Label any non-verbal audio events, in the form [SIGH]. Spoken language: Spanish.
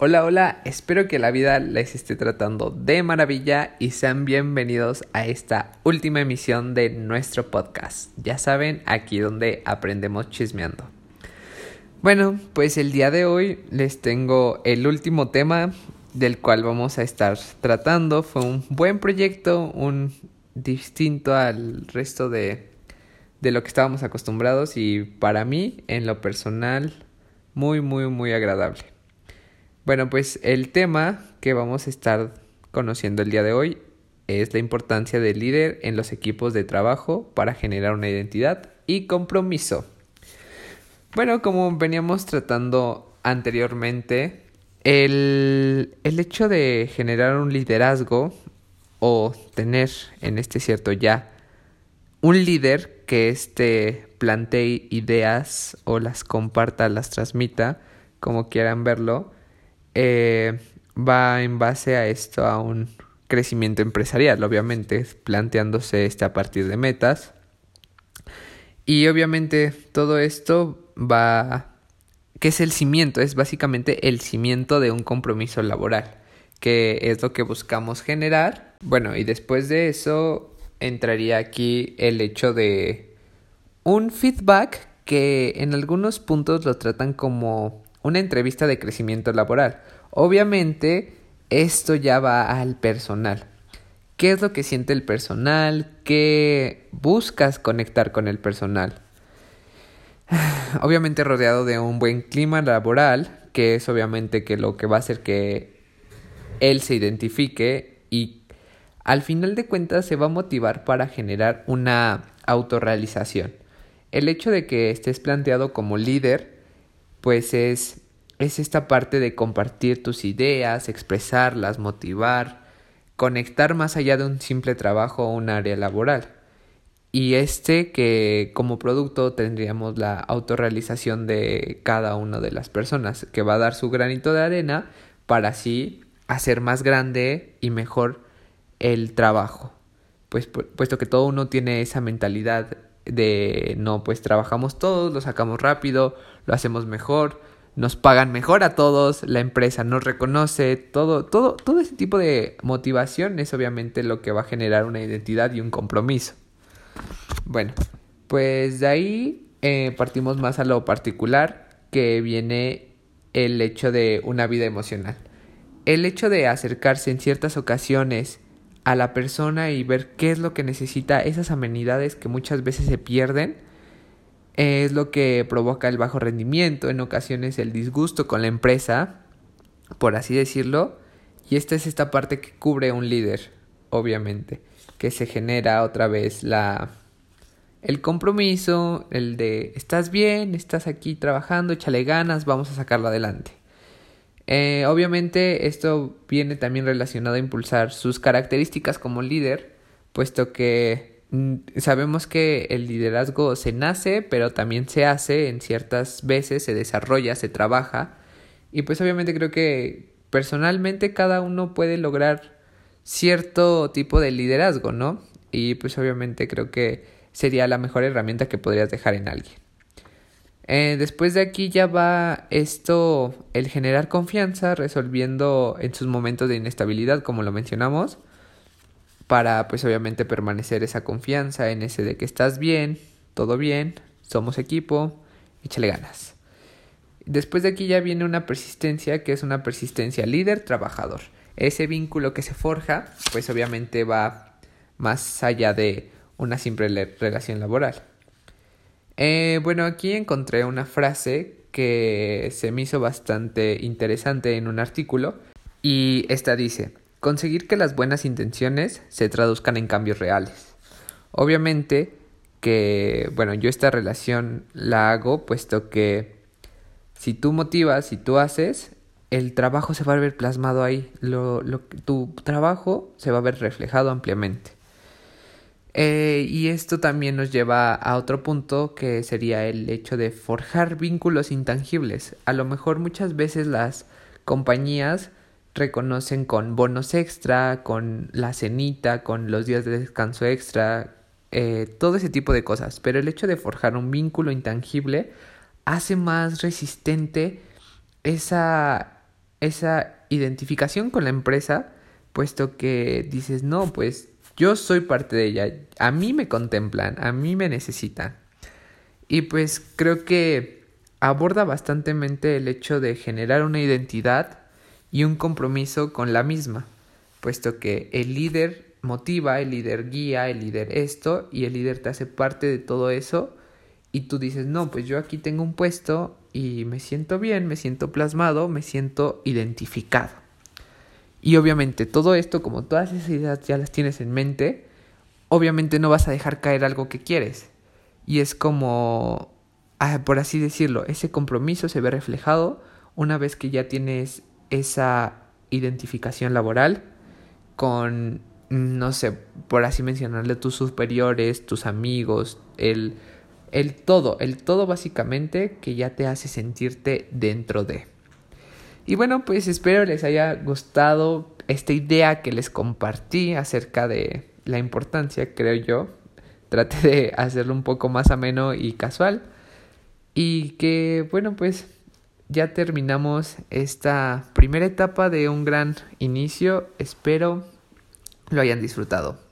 Hola, hola, espero que la vida les esté tratando de maravilla y sean bienvenidos a esta última emisión de nuestro podcast. Ya saben, aquí donde aprendemos chismeando. Bueno, pues el día de hoy les tengo el último tema del cual vamos a estar tratando. Fue un buen proyecto, un distinto al resto de, de lo que estábamos acostumbrados y para mí, en lo personal, muy, muy, muy agradable. Bueno, pues el tema que vamos a estar conociendo el día de hoy es la importancia del líder en los equipos de trabajo para generar una identidad y compromiso. Bueno, como veníamos tratando anteriormente, el, el hecho de generar un liderazgo o tener en este cierto ya un líder que este plantee ideas o las comparta, las transmita, como quieran verlo, eh, va en base a esto a un crecimiento empresarial, obviamente, planteándose este a partir de metas. Y obviamente todo esto va, que es el cimiento, es básicamente el cimiento de un compromiso laboral, que es lo que buscamos generar. Bueno, y después de eso entraría aquí el hecho de un feedback que en algunos puntos lo tratan como una entrevista de crecimiento laboral. Obviamente, esto ya va al personal. ¿Qué es lo que siente el personal? ¿Qué buscas conectar con el personal? [SIGHS] Obviamente rodeado de un buen clima laboral, que es obviamente que lo que va a hacer que él se identifique y al final de cuentas se va a motivar para generar una autorrealización. El hecho de que estés planteado como líder pues es, es esta parte de compartir tus ideas, expresarlas, motivar, conectar más allá de un simple trabajo o un área laboral. Y este que como producto tendríamos la autorrealización de cada una de las personas, que va a dar su granito de arena para así hacer más grande y mejor el trabajo. Pues puesto que todo uno tiene esa mentalidad de no, pues trabajamos todos, lo sacamos rápido, lo hacemos mejor, nos pagan mejor a todos, la empresa nos reconoce, todo, todo, todo ese tipo de motivación es obviamente lo que va a generar una identidad y un compromiso. Bueno, pues de ahí eh, partimos más a lo particular, que viene el hecho de una vida emocional. El hecho de acercarse en ciertas ocasiones a la persona y ver qué es lo que necesita, esas amenidades que muchas veces se pierden, es lo que provoca el bajo rendimiento, en ocasiones el disgusto con la empresa, por así decirlo, y esta es esta parte que cubre un líder, obviamente, que se genera otra vez la el compromiso, el de estás bien, estás aquí trabajando, échale ganas, vamos a sacarlo adelante. Eh, obviamente esto viene también relacionado a impulsar sus características como líder, puesto que mm, sabemos que el liderazgo se nace, pero también se hace en ciertas veces, se desarrolla, se trabaja. Y pues obviamente creo que personalmente cada uno puede lograr cierto tipo de liderazgo, ¿no? Y pues obviamente creo que sería la mejor herramienta que podrías dejar en alguien. Eh, después de aquí ya va esto, el generar confianza, resolviendo en sus momentos de inestabilidad, como lo mencionamos, para pues obviamente permanecer esa confianza en ese de que estás bien, todo bien, somos equipo, échale ganas. Después de aquí ya viene una persistencia que es una persistencia líder-trabajador. Ese vínculo que se forja, pues obviamente va más allá de una simple relación laboral. Eh, bueno, aquí encontré una frase que se me hizo bastante interesante en un artículo y esta dice, conseguir que las buenas intenciones se traduzcan en cambios reales. Obviamente que, bueno, yo esta relación la hago puesto que si tú motivas, si tú haces, el trabajo se va a ver plasmado ahí, lo, tu trabajo se va a ver reflejado ampliamente. Eh, y esto también nos lleva a otro punto que sería el hecho de forjar vínculos intangibles. A lo mejor muchas veces las compañías reconocen con bonos extra, con la cenita, con los días de descanso extra, eh, todo ese tipo de cosas. Pero el hecho de forjar un vínculo intangible hace más resistente esa, esa identificación con la empresa, puesto que dices, no, pues yo soy parte de ella, a mí me contemplan, a mí me necesitan. Y pues creo que aborda bastantemente el hecho de generar una identidad y un compromiso con la misma, puesto que el líder motiva, el líder guía, el líder esto y el líder te hace parte de todo eso y tú dices, no, pues yo aquí tengo un puesto y me siento bien, me siento plasmado, me siento identificado. Y obviamente todo esto, como todas esas ideas ya las tienes en mente, obviamente no vas a dejar caer algo que quieres. Y es como, ah, por así decirlo, ese compromiso se ve reflejado una vez que ya tienes esa identificación laboral con, no sé, por así mencionarle, tus superiores, tus amigos, el el todo, el todo básicamente que ya te hace sentirte dentro de. Y bueno, pues espero les haya gustado esta idea que les compartí acerca de la importancia, creo yo. Traté de hacerlo un poco más ameno y casual. Y que, bueno, pues ya terminamos esta primera etapa de un gran inicio. Espero lo hayan disfrutado.